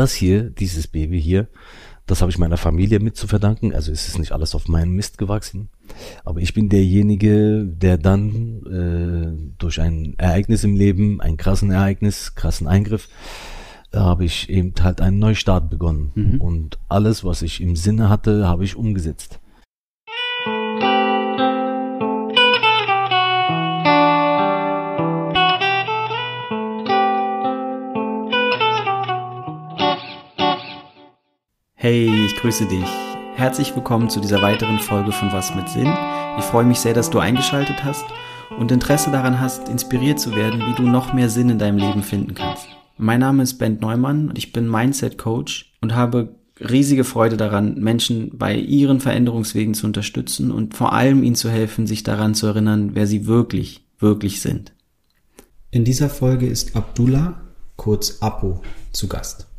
das hier, dieses Baby hier, das habe ich meiner Familie mit zu verdanken. Also es ist nicht alles auf meinem Mist gewachsen. Aber ich bin derjenige, der dann äh, durch ein Ereignis im Leben, ein krassen Ereignis, krassen Eingriff, da habe ich eben halt einen Neustart begonnen. Mhm. Und alles, was ich im Sinne hatte, habe ich umgesetzt. Hey, ich grüße dich. Herzlich willkommen zu dieser weiteren Folge von Was mit Sinn. Ich freue mich sehr, dass du eingeschaltet hast und Interesse daran hast, inspiriert zu werden, wie du noch mehr Sinn in deinem Leben finden kannst. Mein Name ist Ben Neumann und ich bin Mindset Coach und habe riesige Freude daran, Menschen bei ihren Veränderungswegen zu unterstützen und vor allem ihnen zu helfen, sich daran zu erinnern, wer sie wirklich, wirklich sind. In dieser Folge ist Abdullah, kurz Apo, zu Gast.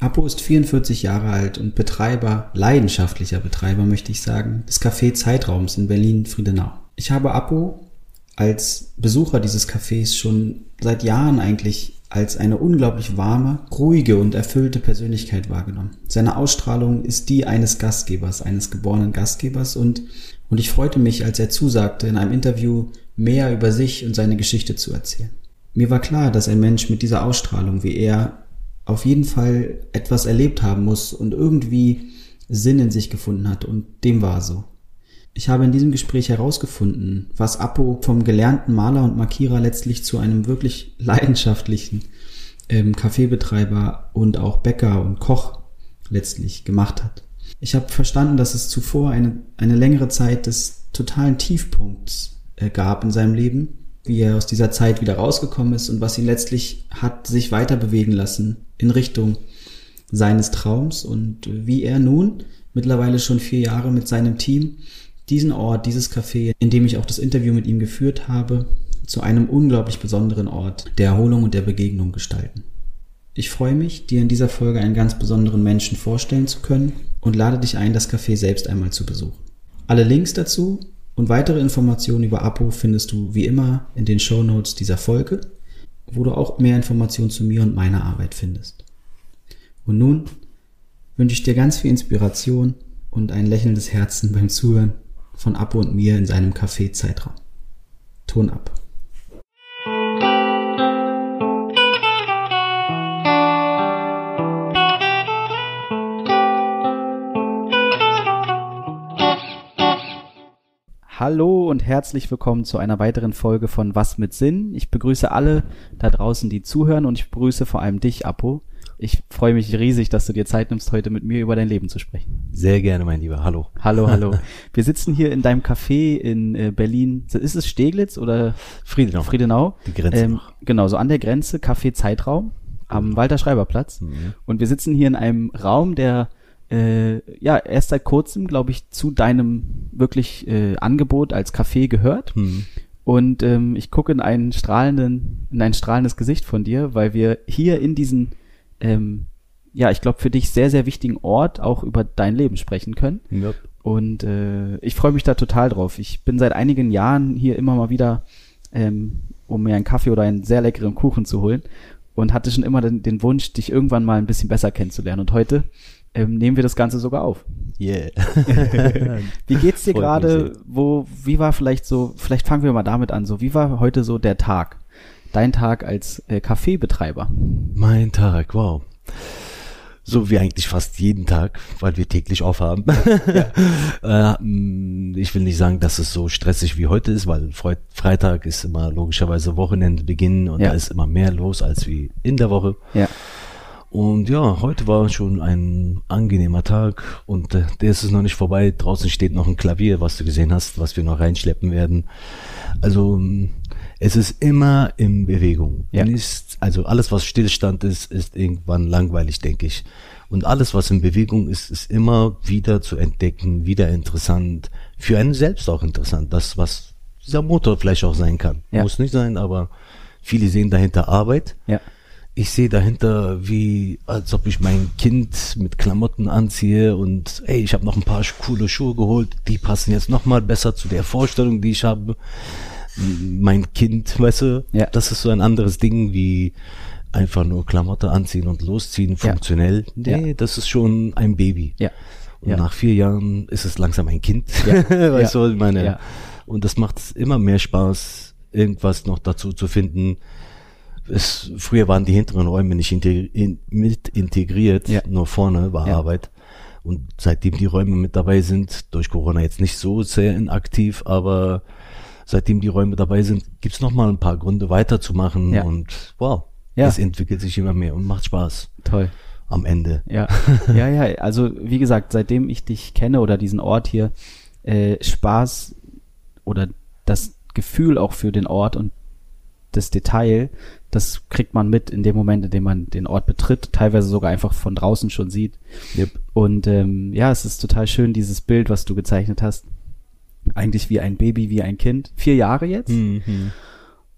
Apo ist 44 Jahre alt und Betreiber, leidenschaftlicher Betreiber möchte ich sagen, des Café Zeitraums in Berlin-Friedenau. Ich habe Apo als Besucher dieses Cafés schon seit Jahren eigentlich als eine unglaublich warme, ruhige und erfüllte Persönlichkeit wahrgenommen. Seine Ausstrahlung ist die eines Gastgebers, eines geborenen Gastgebers und, und ich freute mich, als er zusagte, in einem Interview mehr über sich und seine Geschichte zu erzählen. Mir war klar, dass ein Mensch mit dieser Ausstrahlung wie er auf jeden Fall etwas erlebt haben muss und irgendwie Sinn in sich gefunden hat und dem war so. Ich habe in diesem Gespräch herausgefunden, was Apo vom gelernten Maler und Markierer letztlich zu einem wirklich leidenschaftlichen ähm, Kaffeebetreiber und auch Bäcker und Koch letztlich gemacht hat. Ich habe verstanden, dass es zuvor eine, eine längere Zeit des totalen Tiefpunkts äh, gab in seinem Leben, wie er aus dieser Zeit wieder rausgekommen ist und was ihn letztlich hat sich weiter bewegen lassen in Richtung seines Traums und wie er nun mittlerweile schon vier Jahre mit seinem Team diesen Ort, dieses Café, in dem ich auch das Interview mit ihm geführt habe, zu einem unglaublich besonderen Ort der Erholung und der Begegnung gestalten. Ich freue mich, dir in dieser Folge einen ganz besonderen Menschen vorstellen zu können und lade dich ein, das Café selbst einmal zu besuchen. Alle Links dazu und weitere Informationen über Apo findest du wie immer in den Show Notes dieser Folge wo du auch mehr Informationen zu mir und meiner Arbeit findest. Und nun wünsche ich dir ganz viel Inspiration und ein lächelndes Herzen beim Zuhören von Apo und mir in seinem Café-Zeitraum. Ton ab. Hallo und herzlich willkommen zu einer weiteren Folge von Was mit Sinn. Ich begrüße alle da draußen, die zuhören und ich begrüße vor allem dich, Apo. Ich freue mich riesig, dass du dir Zeit nimmst, heute mit mir über dein Leben zu sprechen. Sehr gerne, mein Lieber. Hallo. Hallo, hallo. Wir sitzen hier in deinem Café in äh, Berlin. Ist es Steglitz oder Friedenau? Friedenau. Die Grenze. Ähm, genau, so an der Grenze, Café Zeitraum am. Walter Schreiber Platz. Mhm. Und wir sitzen hier in einem Raum, der äh, ja erst seit kurzem, glaube ich, zu deinem wirklich äh, Angebot als Café gehört. Hm. Und ähm, ich gucke in einen strahlenden, in ein strahlendes Gesicht von dir, weil wir hier in diesen, ähm, ja, ich glaube, für dich sehr, sehr wichtigen Ort auch über dein Leben sprechen können. Ja. Und äh, ich freue mich da total drauf. Ich bin seit einigen Jahren hier immer mal wieder, ähm, um mir einen Kaffee oder einen sehr leckeren Kuchen zu holen und hatte schon immer den, den Wunsch, dich irgendwann mal ein bisschen besser kennenzulernen. Und heute ähm, nehmen wir das Ganze sogar auf. Yeah. wie geht's dir gerade? Wo, wie war vielleicht so, vielleicht fangen wir mal damit an, so, wie war heute so der Tag? Dein Tag als äh, Kaffeebetreiber? Mein Tag, wow. So wie eigentlich fast jeden Tag, weil wir täglich aufhaben. Ja. äh, mm, ich will nicht sagen, dass es so stressig wie heute ist, weil Freitag ist immer logischerweise Wochenendbeginn und ja. da ist immer mehr los als wie in der Woche. Ja. Und ja, heute war schon ein angenehmer Tag und äh, der ist es noch nicht vorbei. Draußen steht noch ein Klavier, was du gesehen hast, was wir noch reinschleppen werden. Also mm, es ist immer in Bewegung. Ja. Ist, also alles, was Stillstand ist, ist irgendwann langweilig, denke ich. Und alles, was in Bewegung ist, ist immer wieder zu entdecken, wieder interessant. Für einen selbst auch interessant. Das, was dieser Motor vielleicht auch sein kann. Ja. Muss nicht sein, aber viele sehen dahinter Arbeit. Ja ich sehe dahinter, wie als ob ich mein Kind mit Klamotten anziehe und ey, ich habe noch ein paar coole Schuhe geholt, die passen jetzt noch mal besser zu der Vorstellung, die ich habe. Mein Kind, weißt du, ja. das ist so ein anderes Ding wie einfach nur Klamotte anziehen und losziehen, funktionell. Ja. Nee, ja. das ist schon ein Baby. Ja. Und nach vier Jahren ist es langsam ein Kind. Ja. weißt du, ich meine. Und das macht immer mehr Spaß, irgendwas noch dazu zu finden. Es, früher waren die hinteren Räume nicht integri in, mit integriert, nur vorne war Arbeit. Und seitdem die Räume mit dabei sind, durch Corona jetzt nicht so sehr inaktiv, aber seitdem die Räume dabei sind, gibt's noch mal ein paar Gründe weiterzumachen ja. und wow, ja. es entwickelt sich immer mehr und macht Spaß. Toll. Am Ende. Ja, ja, ja. Also wie gesagt, seitdem ich dich kenne oder diesen Ort hier, äh, Spaß oder das Gefühl auch für den Ort und das Detail, das kriegt man mit in dem Moment, in dem man den Ort betritt, teilweise sogar einfach von draußen schon sieht. Yep. Und ähm, ja, es ist total schön, dieses Bild, was du gezeichnet hast. Eigentlich wie ein Baby, wie ein Kind. Vier Jahre jetzt. Mhm.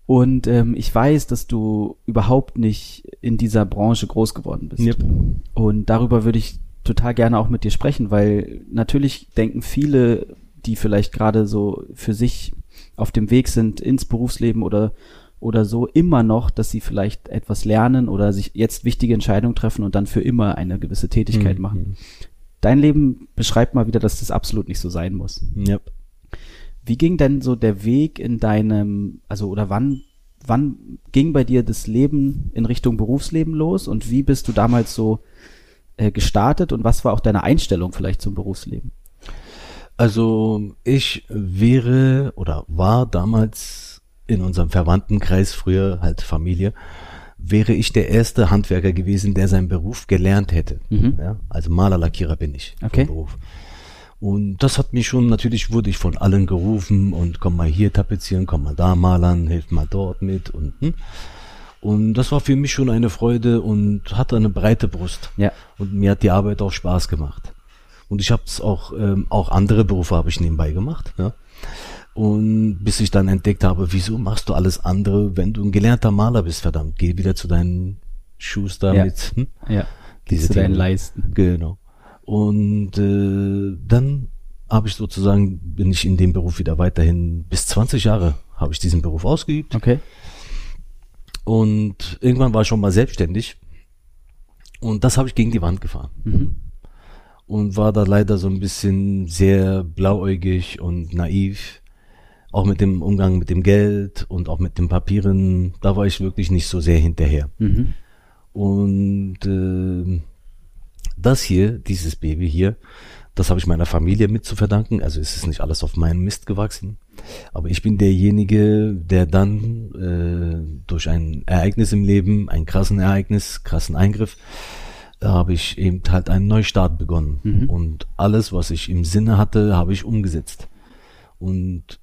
Und ähm, ich weiß, dass du überhaupt nicht in dieser Branche groß geworden bist. Yep. Und darüber würde ich total gerne auch mit dir sprechen, weil natürlich denken viele, die vielleicht gerade so für sich auf dem Weg sind ins Berufsleben oder oder so immer noch, dass sie vielleicht etwas lernen oder sich jetzt wichtige Entscheidungen treffen und dann für immer eine gewisse Tätigkeit mhm. machen. Dein Leben beschreibt mal wieder, dass das absolut nicht so sein muss. Yep. Wie ging denn so der Weg in deinem, also oder wann, wann ging bei dir das Leben in Richtung Berufsleben los und wie bist du damals so äh, gestartet und was war auch deine Einstellung vielleicht zum Berufsleben? Also ich wäre oder war damals in unserem Verwandtenkreis, früher halt Familie, wäre ich der erste Handwerker gewesen, der seinen Beruf gelernt hätte. Mhm. Ja, also Malerlackierer bin ich okay. Beruf. Und das hat mich schon, natürlich wurde ich von allen gerufen und komm mal hier tapezieren, komm mal da malern, hilf mal dort mit und hm. Und das war für mich schon eine Freude und hatte eine breite Brust. Ja. Und mir hat die Arbeit auch Spaß gemacht. Und ich habe es auch, ähm, auch andere Berufe habe ich nebenbei gemacht. Ja. Und bis ich dann entdeckt habe, wieso machst du alles andere, wenn du ein gelernter Maler bist, verdammt, geh wieder zu deinen Schuster ja. mit hm? ja. diese zu deinen Leisten. Genau. Und äh, dann habe ich sozusagen, bin ich in dem Beruf wieder weiterhin, bis 20 Jahre habe ich diesen Beruf ausgeübt. Okay. Und irgendwann war ich schon mal selbstständig. Und das habe ich gegen die Wand gefahren. Mhm. Und war da leider so ein bisschen sehr blauäugig und naiv auch mit dem Umgang mit dem Geld und auch mit den Papieren, da war ich wirklich nicht so sehr hinterher. Mhm. Und äh, das hier, dieses Baby hier, das habe ich meiner Familie mit zu verdanken. Also es ist nicht alles auf meinen Mist gewachsen. Aber ich bin derjenige, der dann äh, durch ein Ereignis im Leben, ein krassen Ereignis, krassen Eingriff, da habe ich eben halt einen Neustart begonnen. Mhm. Und alles, was ich im Sinne hatte, habe ich umgesetzt. Und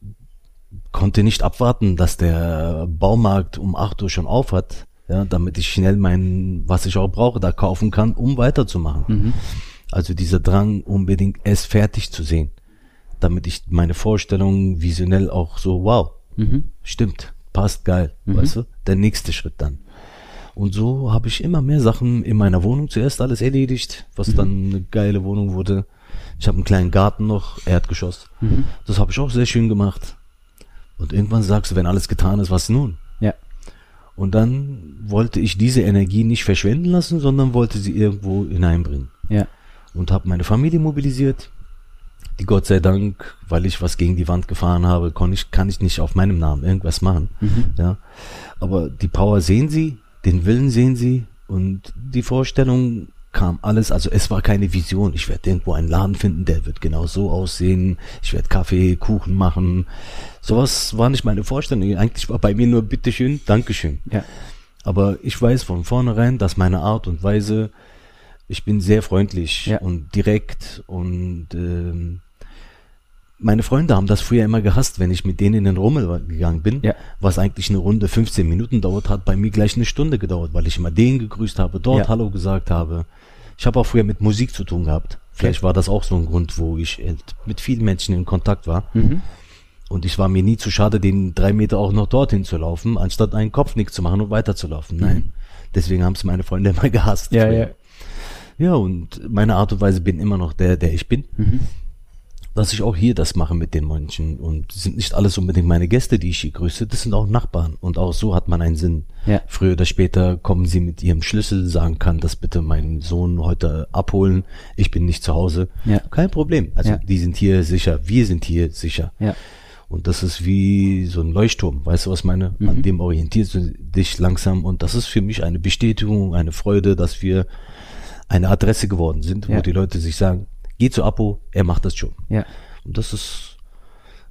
konnte nicht abwarten, dass der Baumarkt um 8 Uhr schon auf hat, ja, damit ich schnell mein, was ich auch brauche, da kaufen kann, um weiterzumachen. Mhm. Also dieser Drang, unbedingt es fertig zu sehen, damit ich meine Vorstellung visionell auch so, wow, mhm. stimmt, passt geil, mhm. weißt du, der nächste Schritt dann. Und so habe ich immer mehr Sachen in meiner Wohnung zuerst alles erledigt, was mhm. dann eine geile Wohnung wurde. Ich habe einen kleinen Garten noch, Erdgeschoss. Mhm. Das habe ich auch sehr schön gemacht. Und irgendwann sagst du, wenn alles getan ist, was nun? Ja. Und dann wollte ich diese Energie nicht verschwenden lassen, sondern wollte sie irgendwo hineinbringen. Ja. Und habe meine Familie mobilisiert, die Gott sei Dank, weil ich was gegen die Wand gefahren habe, kann ich, kann ich nicht auf meinem Namen irgendwas machen. Mhm. Ja. Aber die Power sehen sie, den Willen sehen sie und die Vorstellung kam alles, also es war keine Vision. Ich werde irgendwo einen Laden finden, der wird genau so aussehen. Ich werde Kaffee, Kuchen machen. Sowas war nicht meine Vorstellung. Eigentlich war bei mir nur bitteschön, Dankeschön. Ja. Aber ich weiß von vornherein, dass meine Art und Weise, ich bin sehr freundlich ja. und direkt und ähm, meine Freunde haben das früher immer gehasst, wenn ich mit denen in den Rummel gegangen bin, ja. was eigentlich eine Runde 15 Minuten dauert, hat bei mir gleich eine Stunde gedauert, weil ich immer den gegrüßt habe, dort ja. Hallo gesagt habe. Ich habe auch früher mit Musik zu tun gehabt. Vielleicht war das auch so ein Grund, wo ich mit vielen Menschen in Kontakt war. Mhm. Und ich war mir nie zu schade, den drei Meter auch noch dorthin zu laufen, anstatt einen Kopfnick zu machen und weiterzulaufen. Nein. Mhm. Deswegen haben es meine Freunde immer gehasst. Ja, ja. ja, und meine Art und Weise bin immer noch der, der ich bin. Mhm. Dass ich auch hier das mache mit den Menschen und sind nicht alles unbedingt meine Gäste, die ich hier grüße, das sind auch Nachbarn und auch so hat man einen Sinn. Ja. Früher oder später kommen sie mit ihrem Schlüssel, sagen kann, das bitte meinen Sohn heute abholen, ich bin nicht zu Hause. Ja. Kein Problem. Also Ja. die sind hier sicher, wir sind hier sicher. Ja. Und das ist wie so ein Leuchtturm, weißt du, was ich meine? Mhm. An dem orientierst du dich langsam und das ist für mich eine Bestätigung, eine Freude, dass wir eine Adresse geworden sind, wo Ja. die Leute sich sagen, geh zu Apo, er macht das schon. Ja. Und das ist,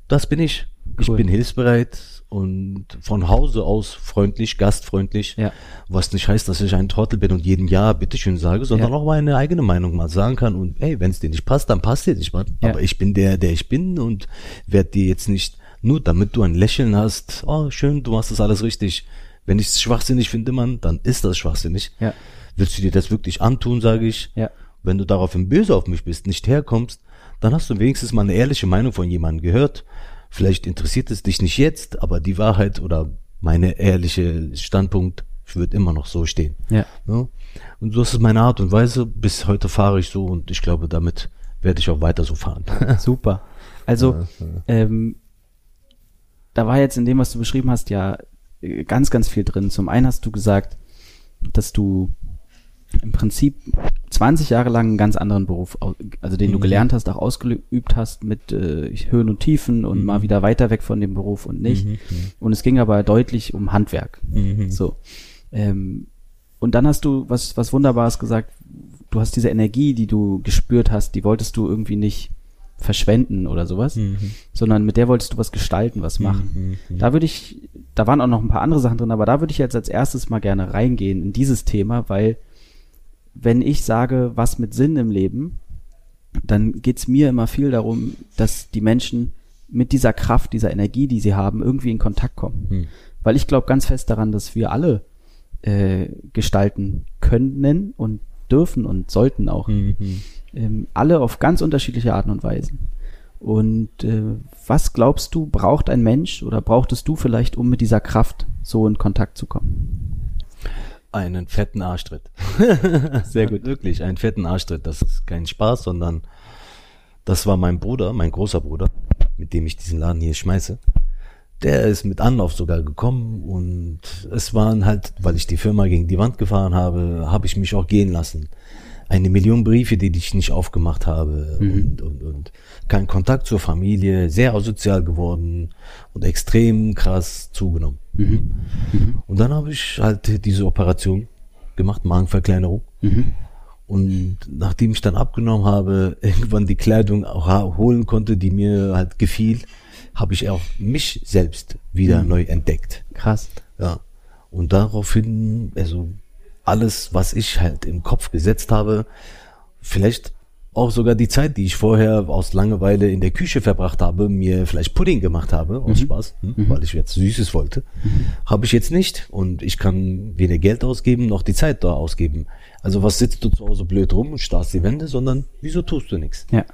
das bin ich. Ich Cool. bin hilfsbereit und von Hause aus freundlich, gastfreundlich, Ja. was nicht heißt, dass ich ein Trottel bin und jedem Jahr bitteschön sage, sondern Ja. auch meine eigene Meinung mal sagen kann und hey, wenn es dir nicht passt, dann passt dir nicht mal. Ja. Aber ich bin der, der ich bin und werde dir jetzt nicht, nur damit du ein Lächeln hast, oh schön, du machst das alles richtig. Wenn ich es schwachsinnig finde, Mann, dann ist das schwachsinnig. Ja. Willst du dir das wirklich antun, sage ich. Ja. Wenn du daraufhin böse auf mich bist, nicht herkommst, dann hast du wenigstens mal eine ehrliche Meinung von jemandem gehört. Vielleicht interessiert es dich nicht jetzt, aber die Wahrheit oder meine ehrliche Standpunkt wird immer noch so stehen. Ja. Ja? Und so ist es meine Art und Weise. Bis heute fahre ich so und ich glaube, damit werde ich auch weiter so fahren. Super. Also, ähm, da war jetzt in dem, was du beschrieben hast, ja äh, ganz, ganz viel drin. Zum einen hast du gesagt, dass du im Prinzip 20 Jahre lang einen ganz anderen Beruf, also den du Mhm. gelernt hast, auch ausgeübt hast mit äh, Höhen und Tiefen und mal wieder weiter weg von dem Beruf und nicht. Und es ging aber deutlich um Handwerk. So. Ähm, und dann hast du was, was Wunderbares gesagt. Du hast diese Energie, die du gespürt hast, die wolltest du irgendwie nicht verschwenden oder sowas, sondern mit der wolltest du was gestalten, was machen. Da würde ich, da waren auch noch ein paar andere Sachen drin, aber da würde ich jetzt als erstes mal gerne reingehen in dieses Thema, weil wenn ich sage, was mit Sinn im Leben, dann geht's mir immer viel darum, dass die Menschen mit dieser Kraft, dieser Energie, die sie haben, irgendwie in Kontakt kommen. Hm. Weil ich glaube ganz fest daran, dass wir alle äh, gestalten können und dürfen und sollten auch. Ähm, alle auf ganz unterschiedliche Arten und Weisen. Und äh, was glaubst du, braucht ein Mensch oder brauchtest du vielleicht, um mit dieser Kraft so in Kontakt zu kommen? Einen fetten Arschtritt. Sehr gut. Wirklich, einen fetten Arschtritt. Das ist kein Spaß, sondern das war mein Bruder, mein großer Bruder, mit dem ich diesen Laden hier schmeiße. Der ist mit Anlauf sogar gekommen und es waren halt, weil ich die Firma gegen die Wand gefahren habe, habe ich mich auch gehen lassen. Eine Million Briefe, die ich nicht aufgemacht habe und, und, und kein Kontakt zur Familie, sehr asozial geworden und extrem krass zugenommen. Und dann habe ich halt diese Operation gemacht, Magenverkleinerung. Und nachdem ich dann abgenommen habe, irgendwann die Kleidung auch holen konnte, die mir halt gefiel, habe ich auch mich selbst wieder neu entdeckt. Krass. Ja. Und daraufhin, also alles, was ich halt im Kopf gesetzt habe, vielleicht auch sogar die Zeit, die ich vorher aus Langeweile in der Küche verbracht habe, mir vielleicht Pudding gemacht habe, aus Spaß, hm, weil ich jetzt Süßes wollte, habe ich jetzt nicht. Und ich kann weder Geld ausgeben, noch die Zeit da ausgeben. Also was sitzt du zu Hause blöd rum und starrst die Wände, sondern wieso tust du nichts? Ja.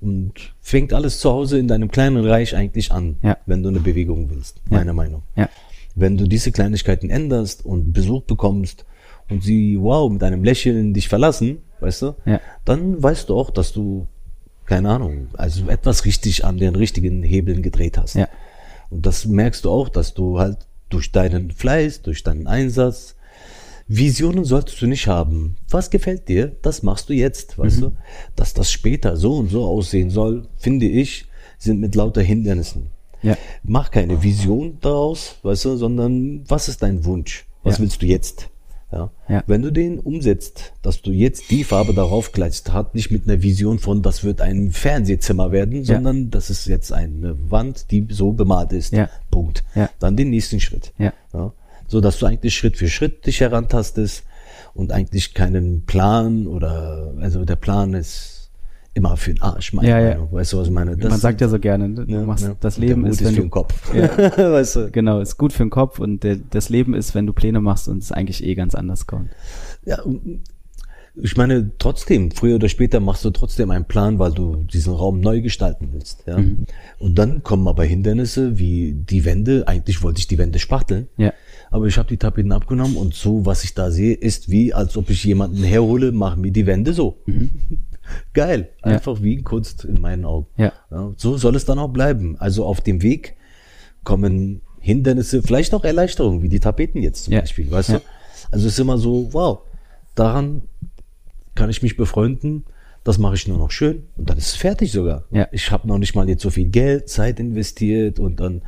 Und fängt alles zu Hause in deinem kleinen Reich eigentlich an, Ja. wenn du eine Bewegung willst, Ja. meiner Meinung. Ja. Wenn du diese Kleinigkeiten änderst und Besuch bekommst und sie, wow, mit einem Lächeln dich verlassen, weißt du, Ja. dann weißt du auch, dass du, keine Ahnung, also etwas richtig an den richtigen Hebeln gedreht hast. Ja. Und das merkst du auch, dass du halt durch deinen Fleiß, durch deinen Einsatz, Visionen solltest du nicht haben. Was gefällt dir? Das machst du jetzt, weißt Mhm. du? Dass das später so und so aussehen soll, finde ich, sind mit lauter Hindernissen. Ja. Mach keine Vision daraus, weißt du, sondern was ist dein Wunsch? Was Ja. willst du jetzt? Ja. Ja. Wenn du den umsetzt, dass du jetzt die Farbe darauf kleidest, hat nicht mit einer Vision von, das wird ein Fernsehzimmer werden, sondern das ist jetzt eine Wand, die so bemalt ist. Ja. Punkt. Ja. Dann den nächsten Schritt. Ja. Ja. So dass du eigentlich Schritt für Schritt dich herantastest und eigentlich keinen Plan oder, also der Plan ist immer für den Arsch, meine Ja, ja. Meinung. Weißt du, was ich meine? Das- Man sagt ja so gerne, du ja, machst, ja. das Leben ist, ist wenn für du, den Kopf. Ja. weißt du? genau, ist gut für den Kopf und der, das Leben ist, wenn du Pläne machst und es eigentlich eh ganz anders kommt. Ja, ich meine, trotzdem, früher oder später machst du trotzdem einen Plan, weil du diesen Raum neu gestalten willst. Ja? Mhm. Und dann kommen aber Hindernisse wie die Wände. Eigentlich wollte ich die Wände spachteln. Ja. Aber ich habe die Tapeten abgenommen und so, was ich da sehe, ist wie, als ob ich jemanden herhole, mach mir die Wände so. Mhm. Geil. Einfach ja. wie Kunst in meinen Augen. Ja. ja. So soll es dann auch bleiben. Also auf dem Weg kommen Hindernisse, vielleicht auch Erleichterungen, wie die Tapeten jetzt zum ja. Beispiel, weißt du? Also es ist immer so, wow, daran kann ich mich befreunden, das mache ich nur noch schön und dann ist es fertig sogar. Ja. Ich habe noch nicht mal jetzt so viel Geld, Zeit investiert und dann,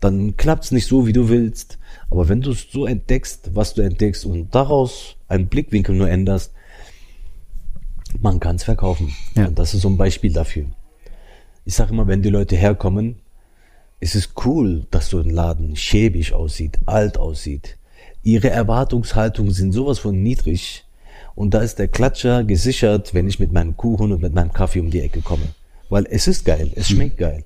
dann klappt es nicht so, wie du willst. Aber wenn du es so entdeckst, was du entdeckst und daraus einen Blickwinkel nur änderst, man kann es verkaufen. Ja. Und das ist so ein Beispiel dafür. Ich sage immer, wenn die Leute herkommen, ist es cool, dass so ein Laden schäbig aussieht, alt aussieht. Ihre Erwartungshaltungen sind sowas von niedrig und da ist der Klatscher gesichert, wenn ich mit meinem Kuchen und mit meinem Kaffee um die Ecke komme. Weil es ist geil, es mhm. schmeckt geil.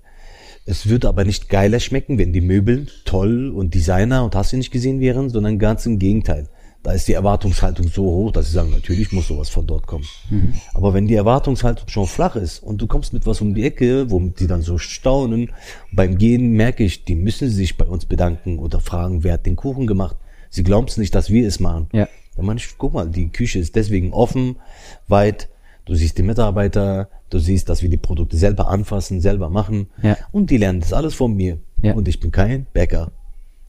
Es wird aber nicht geiler schmecken, wenn die Möbel toll und Designer und hast du nicht gesehen wären, sondern ganz im Gegenteil. Da ist die Erwartungshaltung so hoch, dass sie sagen, natürlich muss sowas von dort kommen. Mhm. Aber wenn die Erwartungshaltung schon flach ist und du kommst mit was um die Ecke, womit die dann so staunen, beim Gehen merke ich, die müssen sich bei uns bedanken oder fragen, wer hat den Kuchen gemacht. Sie glauben es nicht, dass wir es machen. Ja. Dann meine ich, guck mal, die Küche ist deswegen offen, weit. Du siehst die Mitarbeiter, du siehst, dass wir die Produkte selber anfassen, selber machen. Ja. Und die lernen das alles von mir. Ja. Und ich bin kein Bäcker.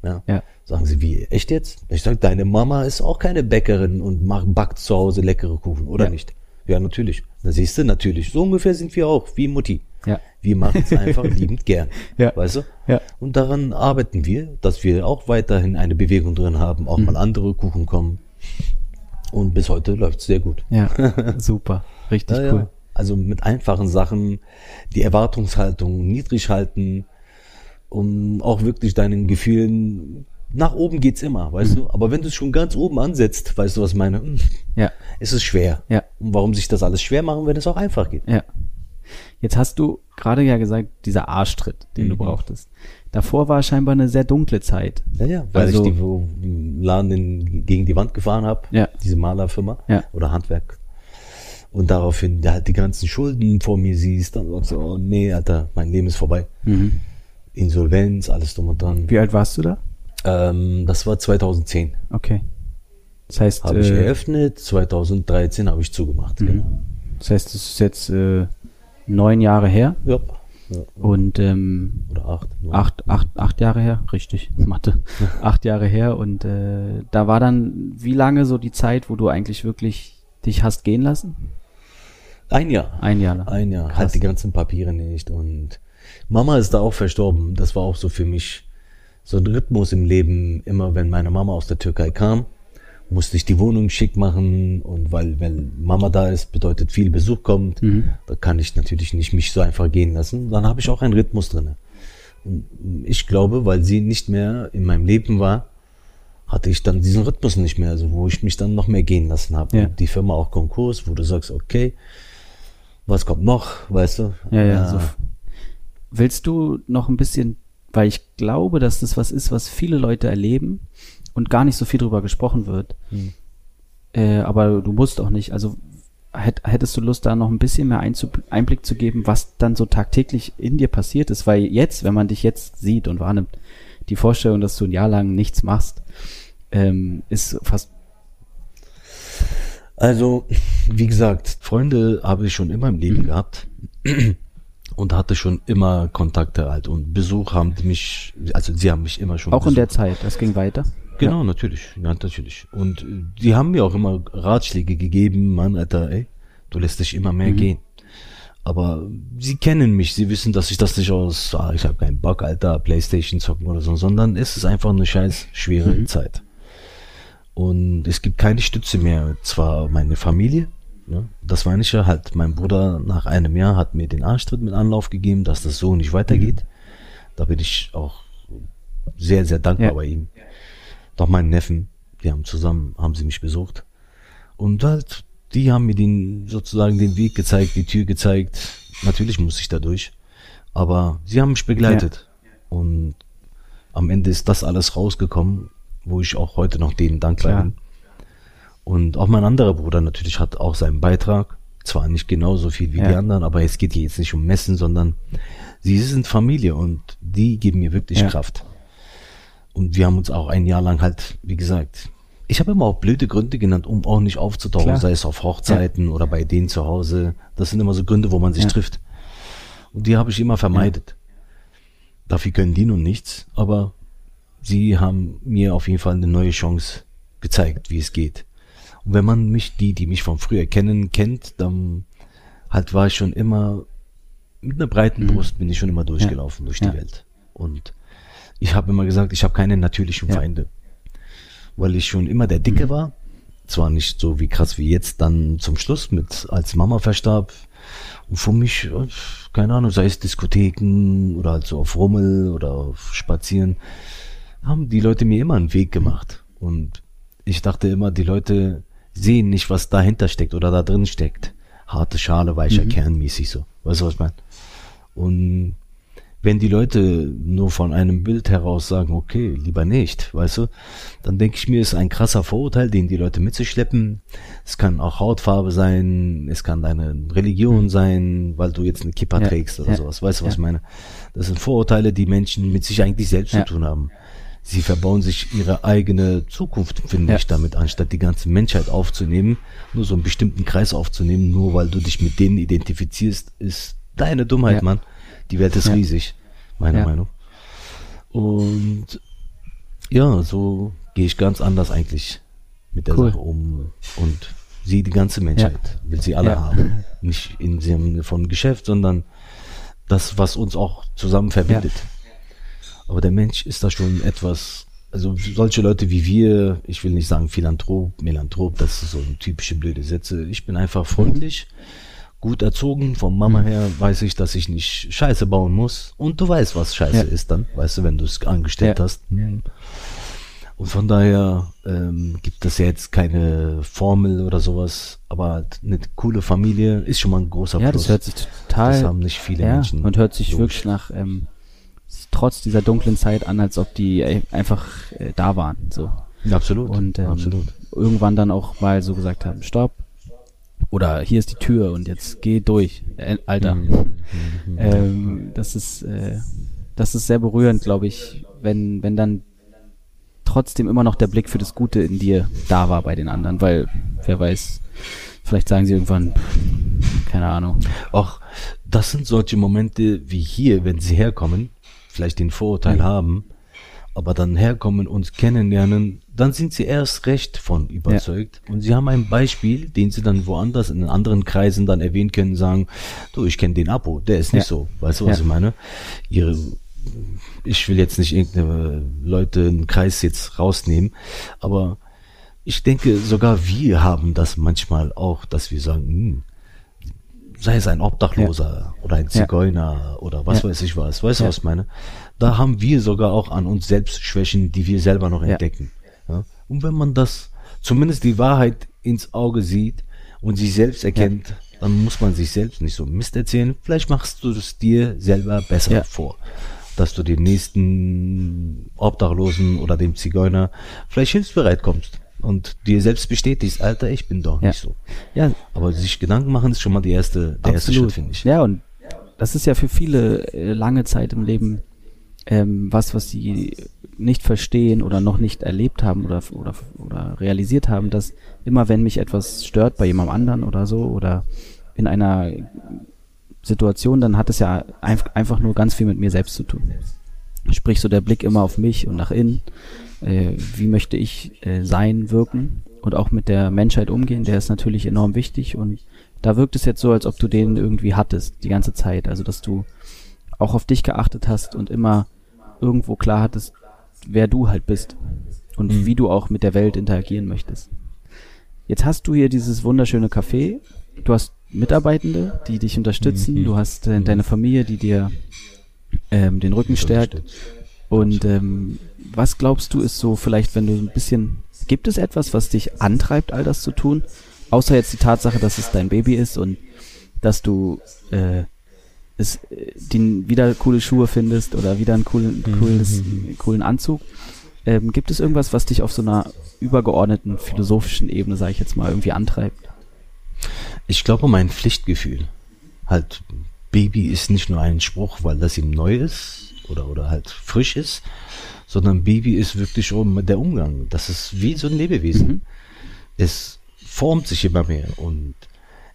Ja. ja. Sagen sie, wie, echt jetzt? Ich sage, deine Mama ist auch keine Bäckerin und macht, backt zu Hause leckere Kuchen, oder ja. nicht? Ja, natürlich. Da siehst du, natürlich. So ungefähr sind wir auch, wie Mutti. Ja. Wir machen es einfach liebend gern. Ja. Weißt du? Ja. Und daran arbeiten wir, dass wir auch weiterhin eine Bewegung drin haben, auch mhm. mal andere Kuchen kommen. Und bis heute läuft es sehr gut. Ja, super. Richtig ja, cool. Ja. Also mit einfachen Sachen, die Erwartungshaltung niedrig halten, um auch wirklich deinen Gefühlen nach oben geht's immer, weißt mhm. du? Aber wenn du es schon ganz oben ansetzt, weißt du, was ich meine? Hm, ja. Es ist schwer. Ja. Und warum sich das alles schwer machen, wenn es auch einfach geht? Ja. Jetzt hast du gerade ja gesagt, dieser Arschtritt, den mhm. du brauchtest. Davor war scheinbar eine sehr dunkle Zeit. Ja, ja, weil also, ich die Laden gegen die Wand gefahren habe, ja. diese Malerfirma ja. oder Handwerk. Und daraufhin da halt die ganzen Schulden vor mir siehst, dann sagst du, oh nee, Alter, mein Leben ist vorbei. Mhm. Insolvenz, alles drum und dran. Wie alt warst du da? Ähm, das war 2010. Okay. Das heißt. Habe ich äh, eröffnet, 2013 habe ich zugemacht. Mhm. Genau. Das heißt, es ist jetzt äh, neun Jahre her. Ja. ja. Und ähm, oder acht, acht, acht, acht Jahre her, richtig, Mathe. acht Jahre her und äh, da war dann wie lange so die Zeit, wo du eigentlich wirklich dich hast gehen lassen? Ein Jahr. Ein Jahr. Ein Jahr. Krass. Halt die ganzen Papiere nicht und Mama ist da auch verstorben. Das war auch so für mich so ein Rhythmus im Leben. Immer wenn meine Mama aus der Türkei kam, musste ich die Wohnung schick machen und weil, wenn Mama da ist, bedeutet viel Besuch kommt, mhm. da kann ich natürlich nicht mich so einfach gehen lassen. Dann habe ich auch einen Rhythmus drinne. Und ich glaube, weil sie nicht mehr in meinem Leben war, hatte ich dann diesen Rhythmus nicht mehr, also wo ich mich dann noch mehr gehen lassen habe. Ja. Die Firma auch Konkurs, wo du sagst, okay, was kommt noch, weißt du? Ja, ja. Äh, so. Willst du noch ein bisschen, weil ich glaube, dass das was ist, was viele Leute erleben, und gar nicht so viel drüber gesprochen wird. Hm. Äh, aber du musst auch nicht. Also hättest du Lust, da noch ein bisschen mehr Einblick zu geben, was dann so tagtäglich in dir passiert ist? Weil jetzt, wenn man dich jetzt sieht und wahrnimmt, die Vorstellung, dass du ein Jahr lang nichts machst, ähm, ist fast. Also, wie gesagt, Freunde habe ich schon immer im Leben gehabt und hatte schon immer Kontakte halt und Besuch haben die mich, also sie haben mich immer schon. Auch besucht. in der Zeit, das ging weiter. Genau, ja. natürlich. Ja, natürlich. Und äh, die haben mir auch immer Ratschläge gegeben, Mann, Alter, ey, du lässt dich immer mehr mhm. gehen. Aber sie kennen mich, sie wissen, dass ich das nicht aus, ah, ich habe keinen Bock, Alter, Playstation zocken oder so, sondern es ist einfach eine scheiß schwere mhm. Zeit. Und es gibt keine Stütze mehr. Zwar meine Familie, ne? das meine ich ja halt, mein Bruder nach einem Jahr hat mir den Arschtritt mit Anlauf gegeben, dass das so nicht weitergeht. Mhm. Da bin ich auch sehr, sehr dankbar ja. bei ihm. Doch meinen Neffen, die haben zusammen, haben sie mich besucht. Und halt, die haben mir den, sozusagen den Weg gezeigt, die Tür gezeigt. Natürlich muss ich da durch. Aber sie haben mich begleitet. Ja. Und am Ende ist das alles rausgekommen, wo ich auch heute noch denen dankbar bin. Und auch mein anderer Bruder natürlich hat auch seinen Beitrag. Zwar nicht genauso viel wie ja. die anderen, aber es geht hier jetzt nicht um Messen, sondern sie sind Familie und die geben mir wirklich ja. Kraft. Und wir haben uns auch ein Jahr lang halt, wie gesagt, ich habe immer auch blöde Gründe genannt, um auch nicht aufzutauchen, Klar. sei es auf Hochzeiten Ja. oder bei denen zu Hause. Das sind immer so Gründe, wo man sich trifft. Und die habe ich immer vermeidet. Dafür können die nun nichts, aber sie haben mir auf jeden Fall eine neue Chance gezeigt, wie es geht. Und wenn man mich, die, die mich von früher kennen, kennt, dann halt war ich schon immer mit einer breiten Mhm. Brust bin ich schon immer durchgelaufen durch die Ja. Welt. Und ich habe immer gesagt, ich habe keine natürlichen Ja. Feinde. Weil ich schon immer der Dicke Mhm. war. Zwar nicht so wie krass wie jetzt dann zum Schluss mit, als Mama verstarb. Und für mich, äh, keine Ahnung, sei es Diskotheken oder halt so auf Rummel oder auf Spazieren, haben die Leute mir immer einen Weg gemacht. Und ich dachte immer, die Leute sehen nicht, was dahinter steckt oder da drin steckt. Harte Schale, weicher Mhm. Kern mäßig so. Weißt du, was ich meine? Und wenn die Leute nur von einem Bild heraus sagen, okay, lieber nicht, weißt du, dann denke ich mir, ist ein krasser Vorurteil, den die Leute mit sich schleppen. Es kann auch Hautfarbe sein, es kann deine Religion sein, weil du jetzt eine Kippa Ja, trägst oder ja, sowas. Weißt du, was ja. ich meine? Das sind Vorurteile, die Menschen mit sich eigentlich selbst zu tun haben. Sie verbauen sich ihre eigene Zukunft, finde Ja. ich, damit, anstatt die ganze Menschheit aufzunehmen, nur so einen bestimmten Kreis aufzunehmen, nur weil du dich mit denen identifizierst, ist deine Dummheit, Ja. Mann. Die Welt ist Ja. riesig, meiner. Meinung. Und ja, so gehe ich ganz anders eigentlich mit der Cool. Sache um und sehe die ganze Menschheit, will sie alle haben. Nicht im Sinne von Geschäft, sondern das, was uns auch zusammen verbindet. Aber der Mensch ist da schon etwas, also solche Leute wie wir, ich will nicht sagen Philanthrop, Melanthrop, das ist so eine typische blöde Sätze. Ich bin einfach freundlich, gut erzogen. Von Mama her weiß ich, dass ich nicht Scheiße bauen muss. Und du weißt, was Scheiße Ja. ist dann, weißt du, wenn du es angestellt Ja. hast. Und von daher ähm, gibt es ja jetzt keine Formel oder sowas, aber halt eine coole Familie ist schon mal ein großer Ja, Plus. das hört sich total. Das haben nicht viele ja, Menschen Und hört sich durch. wirklich nach, ähm, trotz dieser dunklen Zeit an, als ob die äh, einfach äh, da waren. So. Absolut, Und ähm, absolut. irgendwann dann auch mal so gesagt haben, stopp. Oder hier ist die Tür und jetzt geh durch, äh, Alter. Mhm. ähm, das ist, äh, das ist sehr berührend, glaube ich, wenn, wenn dann trotzdem immer noch der Blick für das Gute in dir da war bei den anderen, weil, wer weiß, vielleicht sagen sie irgendwann, keine Ahnung. Auch das sind solche Momente wie hier, wenn sie herkommen, vielleicht den Vorurteil Mhm. haben, aber dann herkommen, uns kennenlernen, dann sind sie erst recht von überzeugt. Und sie haben ein Beispiel, den sie dann woanders in anderen Kreisen dann erwähnen können, sagen, du, ich kenne den Apo, der ist nicht Ja. so. Weißt du, was Ja. ich meine? Ihre, ich will jetzt nicht irgendeine Leute einen Kreis jetzt rausnehmen, aber ich denke, sogar wir haben das manchmal auch, dass wir sagen, hm, sei es ein Obdachloser oder ein Zigeuner oder was Ja. weiß ich was, weißt du, Ja. was ich meine? Da haben wir sogar auch an uns selbst Schwächen, die wir selber noch Ja. entdecken. Ja? Und wenn man das, zumindest die Wahrheit ins Auge sieht und sich selbst erkennt, dann muss man sich selbst nicht so Mist erzählen. Vielleicht machst du es dir selber besser Ja. vor. Dass du dem nächsten Obdachlosen oder dem Zigeuner vielleicht hilfsbereit kommst und dir selbst bestätigst, Alter, ich bin doch Ja. nicht so. Ja, Aber sich Gedanken machen ist schon mal die erste, der erste Schritt, finde ich. Ja, und das ist ja für viele äh, lange Zeit im Leben ähm, was, was sie nicht verstehen oder noch nicht erlebt haben oder, oder, oder realisiert haben, dass immer wenn mich etwas stört bei jemandem anderen oder so oder in einer Situation, dann hat es ja einf- einfach nur ganz viel mit mir selbst zu tun. Sprich so der Blick immer auf mich und nach innen. Äh, wie möchte ich äh, sein, wirken und auch mit der Menschheit umgehen, der ist natürlich enorm wichtig und da wirkt es jetzt so, als ob du den irgendwie hattest, die ganze Zeit. Also, dass du auch auf dich geachtet hast und immer irgendwo klar hattest, wer du halt bist und Mhm. wie du auch mit der Welt interagieren möchtest. Jetzt hast du hier dieses wunderschöne Café, du hast Mitarbeitende, die dich unterstützen, Mhm. du hast äh, deine Familie, die dir ähm, den Rücken stärkt. Und ähm, was glaubst du ist so vielleicht, wenn du ein bisschen, gibt es etwas, was dich antreibt, all das zu tun? Außer jetzt die Tatsache, dass es dein Baby ist und dass du äh, es, äh, die, wieder coole Schuhe findest oder wieder einen coolen, cooles, coolen Anzug. Ähm, gibt es irgendwas, was dich auf so einer übergeordneten philosophischen Ebene, sage ich jetzt mal, irgendwie antreibt? Ich glaube, mein Pflichtgefühl. Halt, Baby ist nicht nur ein Spruch, weil das ihm neu ist oder, oder halt frisch ist, sondern Baby ist wirklich um der Umgang. Das ist wie so ein Lebewesen. Mhm. Es formt sich immer mehr und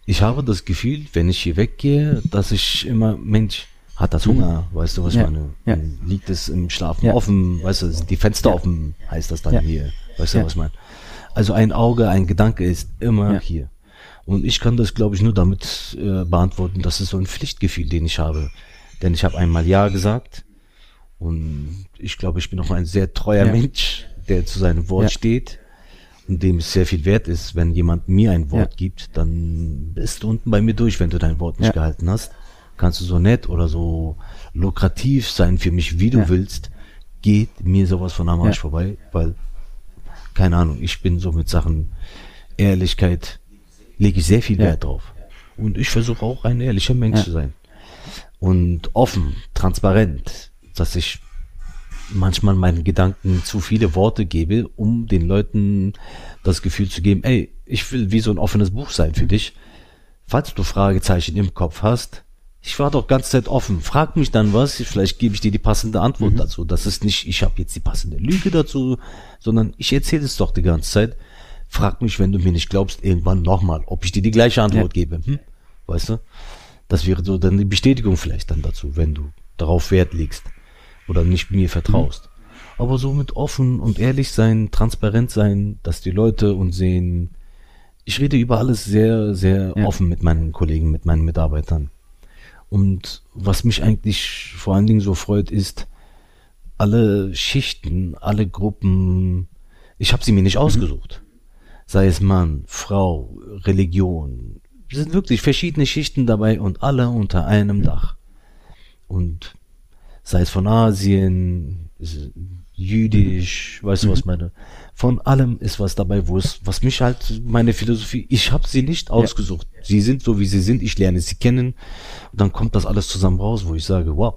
ich habe das Gefühl, wenn ich hier weggehe, dass ich immer, Mensch, hat das Hunger, mhm. weißt du, was ja. meine? Ja. Liegt es im Schlafen ja. offen, weißt du, sind die Fenster offen, heißt das dann hier, weißt du, was ich meine? Also ein Auge, ein Gedanke ist immer hier. Und ich kann das, glaube ich, nur damit äh, beantworten, das ist so ein Pflichtgefühl, den ich habe. Denn ich habe einmal Ja gesagt und ich glaube, ich bin auch ein sehr treuer Mensch, der zu seinem Wort steht und dem es sehr viel wert ist, wenn jemand mir ein Wort gibt, dann bist du unten bei mir durch, wenn du dein Wort nicht gehalten hast kannst du so nett oder so lukrativ sein für mich, wie du ja. willst, geht mir sowas von am Arsch ja. vorbei, weil, keine Ahnung, ich bin so mit Sachen Ehrlichkeit, lege ich sehr viel ja. Wert drauf. Und ich versuche auch ein ehrlicher Mensch zu sein. Und offen, transparent, dass ich manchmal meinen Gedanken zu viele Worte gebe, um den Leuten das Gefühl zu geben, ey, ich will wie so ein offenes Buch sein für dich. Falls du Fragezeichen im Kopf hast, ich war doch ganz Zeit offen. Frag mich dann was, vielleicht gebe ich dir die passende Antwort mhm. dazu. Das ist nicht, ich habe jetzt die passende Lüge dazu, sondern ich erzähle es doch die ganze Zeit. Frag mich, wenn du mir nicht glaubst, irgendwann nochmal, ob ich dir die gleiche Antwort ja. gebe. Hm? Weißt du? Das wäre so dann die Bestätigung vielleicht dann dazu, wenn du darauf Wert legst oder nicht mir vertraust. Aber so mit offen und ehrlich sein, transparent sein, dass die Leute uns sehen. Ich rede über alles sehr, sehr ja. offen mit meinen Kollegen, mit meinen Mitarbeitern. Und was mich eigentlich vor allen Dingen so freut, ist, alle Schichten, alle Gruppen, ich habe sie mir nicht mhm. ausgesucht. Sei es Mann, Frau, Religion. Es sind wirklich verschiedene Schichten dabei und alle unter einem Dach. Und sei es von Asien, jüdisch, weißt du, was mhm. meine? Von allem ist was dabei, wo es, was mich halt, meine Philosophie, ich habe sie nicht ausgesucht. Ja. Sie sind so, wie sie sind, ich lerne sie kennen und dann kommt das alles zusammen raus, wo ich sage, wow,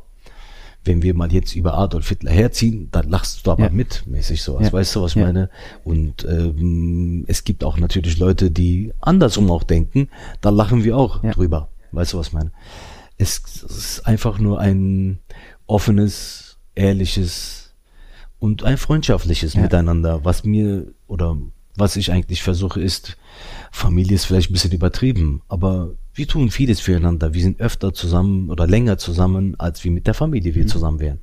wenn wir mal jetzt über Adolf Hitler herziehen, dann lachst du aber ja. mit, mäßig sowas, ja. weißt du, was ich meine? Und ähm, es gibt auch natürlich Leute, die andersrum auch denken, da lachen wir auch drüber, weißt du, was ich meine? Es, es ist einfach nur ein offenes, ehrliches, und ein freundschaftliches ja. Miteinander, was mir oder was ich eigentlich versuche ist, Familie ist vielleicht ein bisschen übertrieben, aber wir tun vieles füreinander. Wir sind öfter zusammen oder länger zusammen, als wir mit der Familie wir mhm. zusammen wären.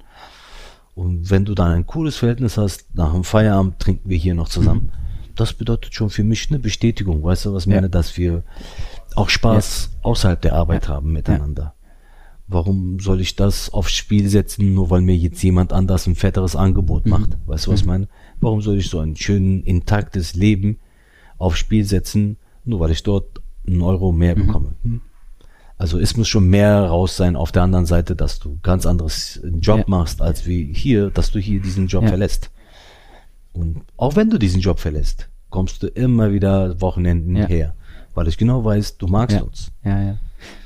Und wenn du dann ein cooles Verhältnis hast, nach dem Feierabend trinken wir hier noch zusammen. Mhm. Das bedeutet schon für mich eine Bestätigung. Weißt du, was ich ja. meine? Dass wir auch Spaß ja. außerhalb der Arbeit haben miteinander. Warum soll ich das aufs Spiel setzen, nur weil mir jetzt jemand anders ein fetteres Angebot macht? Mhm. Weißt du, was ich mhm. meine? Warum soll ich so ein schön intaktes Leben aufs Spiel setzen, nur weil ich dort einen Euro mehr mhm. bekomme? Mhm. Also es muss schon mehr raus sein auf der anderen Seite, dass du ganz anderes Job ja. machst, als wie hier, dass du hier diesen Job ja. verlässt. Und auch wenn du diesen Job verlässt, kommst du immer wieder Wochenenden ja. her, weil ich genau weiß, du magst uns. Ja, ja.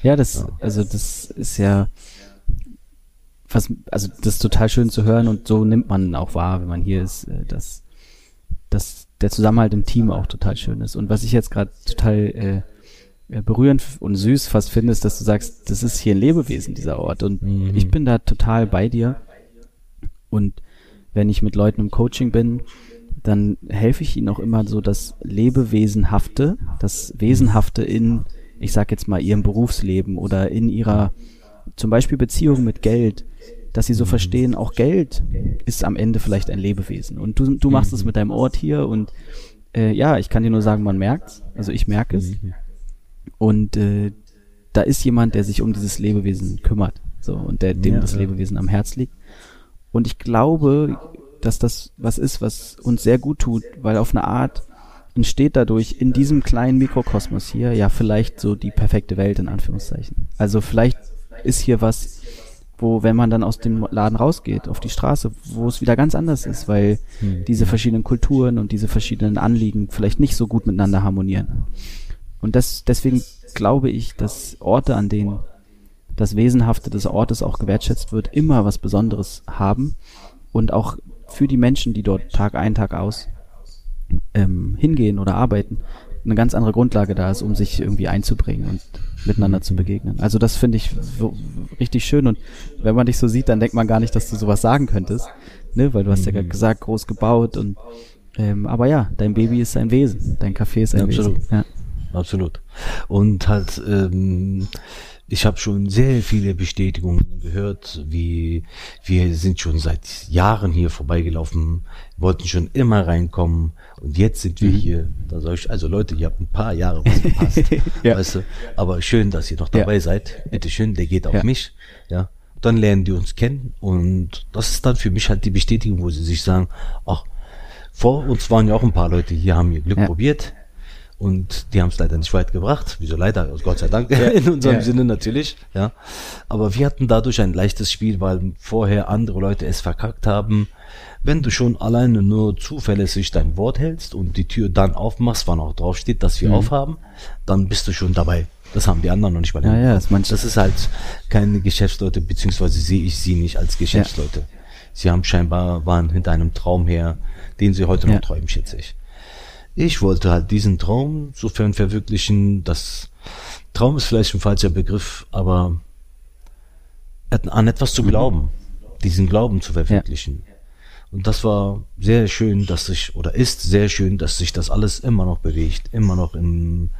Ja, das, ja. also das ist ja was, also das ist total schön zu hören und so nimmt man auch wahr, wenn man hier ist, äh, dass, dass der Zusammenhalt im Team auch total schön ist. Und was ich jetzt gerade total äh, berührend und süß fast finde, ist, dass du sagst, das ist hier ein Lebewesen, dieser Ort. Und mhm. ich bin da total bei dir. Und wenn ich mit Leuten im Coaching bin, dann helfe ich ihnen auch immer so das Lebewesenhafte, das Wesenhafte in ich sag jetzt mal, ihrem Berufsleben oder in ihrer zum Beispiel Beziehung mit Geld, dass sie so verstehen, auch Geld ist am Ende vielleicht ein Lebewesen. Und du, du machst es mit deinem Ort hier und äh, ja, ich kann dir nur sagen, man merkt's. Also ich merke es. Und äh, da ist jemand, der sich um dieses Lebewesen kümmert. So, und der, dem ja, das ja. Lebewesen am Herz liegt. Und ich glaube, dass das was ist, was uns sehr gut tut, weil auf eine Art entsteht dadurch in diesem kleinen Mikrokosmos hier ja vielleicht so die perfekte Welt in Anführungszeichen. Also vielleicht ist hier was, wo, wenn man dann aus dem Laden rausgeht, auf die Straße, wo es wieder ganz anders ist, weil hm. diese verschiedenen Kulturen und diese verschiedenen Anliegen vielleicht nicht so gut miteinander harmonieren. Und das, deswegen glaube ich, dass Orte, an denen das Wesenhafte des Ortes auch gewertschätzt wird, immer was Besonderes haben und auch für die Menschen, die dort Tag ein, Tag aus ähm, hingehen oder arbeiten, eine ganz andere Grundlage da ist, um sich irgendwie einzubringen und miteinander zu begegnen. Also das finde ich so richtig schön und wenn man dich so sieht, dann denkt man gar nicht, dass du sowas sagen könntest, ne? Weil du hast mhm. ja gerade gesagt, groß gebaut und ähm, aber ja, dein Baby ist ein Wesen, dein Café ist ein ja, Wesen. Absolut. Ja. Absolut. Und halt ähm, ich habe schon sehr viele Bestätigungen gehört, wie wir sind schon seit Jahren hier vorbeigelaufen, wollten schon immer reinkommen und jetzt sind wir mhm. hier. Da sage ich, also Leute, ihr habt ein paar Jahre was gepasst, ja. weißt du, aber schön, dass ihr noch dabei ja. seid. Bitte schön, der geht auf ja. mich, ja. Dann lernen die uns kennen und das ist dann für mich halt die Bestätigung, wo sie sich sagen, ach, vor uns waren ja auch ein paar Leute hier, haben ihr Glück probiert, und die haben es leider nicht weit gebracht. Wieso leider? Gott sei Dank. In unserem ja. Sinne natürlich. Ja. Aber wir hatten dadurch ein leichtes Spiel, weil vorher andere Leute es verkackt haben. Wenn du schon alleine nur zuverlässig dein Wort hältst und die Tür dann aufmachst, wann auch drauf steht, dass wir mhm. aufhaben, dann bist du schon dabei. Das haben die anderen noch nicht bei ja, ja, das, das ist halt keine Geschäftsleute, beziehungsweise sehe ich sie nicht als Geschäftsleute. Ja. Sie haben scheinbar, waren hinter einem Traum her, den sie heute noch träumen, schätze ich ich wollte halt diesen Traum sofern verwirklichen. Das Traum ist vielleicht ein falscher Begriff, aber an etwas zu glauben, diesen Glauben zu verwirklichen. Ja. Und das war sehr schön, dass sich, oder ist sehr schön, dass sich das alles immer noch bewegt, immer noch im,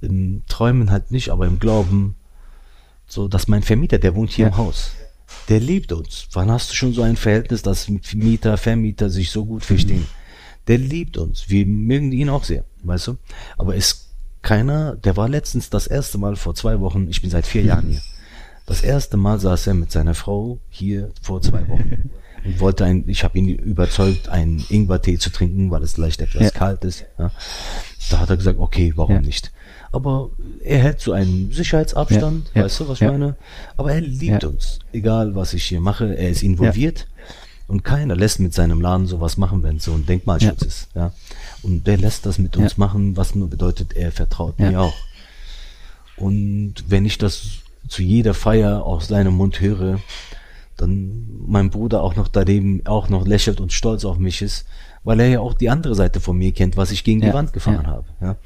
im Träumen halt nicht, aber im Glauben, so, dass mein Vermieter, der wohnt hier ja. im Haus, der liebt uns. Wann hast du schon so ein Verhältnis, dass Mieter, Vermieter sich so gut verstehen? Mhm der liebt uns. Wir mögen ihn auch sehr, weißt du? Aber ist keiner, der war letztens das erste Mal vor zwei Wochen, ich bin seit vier Jahren hier. Das erste Mal saß er mit seiner Frau hier vor zwei Wochen und wollte ein, ich habe ihn überzeugt, einen Ingwertee zu trinken, weil es leicht etwas ja. kalt ist. Ja. Da hat er gesagt, okay, warum ja. nicht? Aber er hält so einen Sicherheitsabstand, weißt du, was ich meine? Aber er liebt uns, egal was ich hier mache, er ist involviert. Und keiner lässt mit seinem Laden sowas machen, wenn es so ein Denkmalschutz ja. ist. Ja. Und der lässt das mit uns ja. machen, was nur bedeutet, er vertraut ja. mir auch. Und wenn ich das zu jeder Feier aus seinem Mund höre, dann mein Bruder auch noch daneben auch noch lächelt und stolz auf mich ist, weil er ja auch die andere Seite von mir kennt, was ich gegen die Wand gefahren habe. Ja.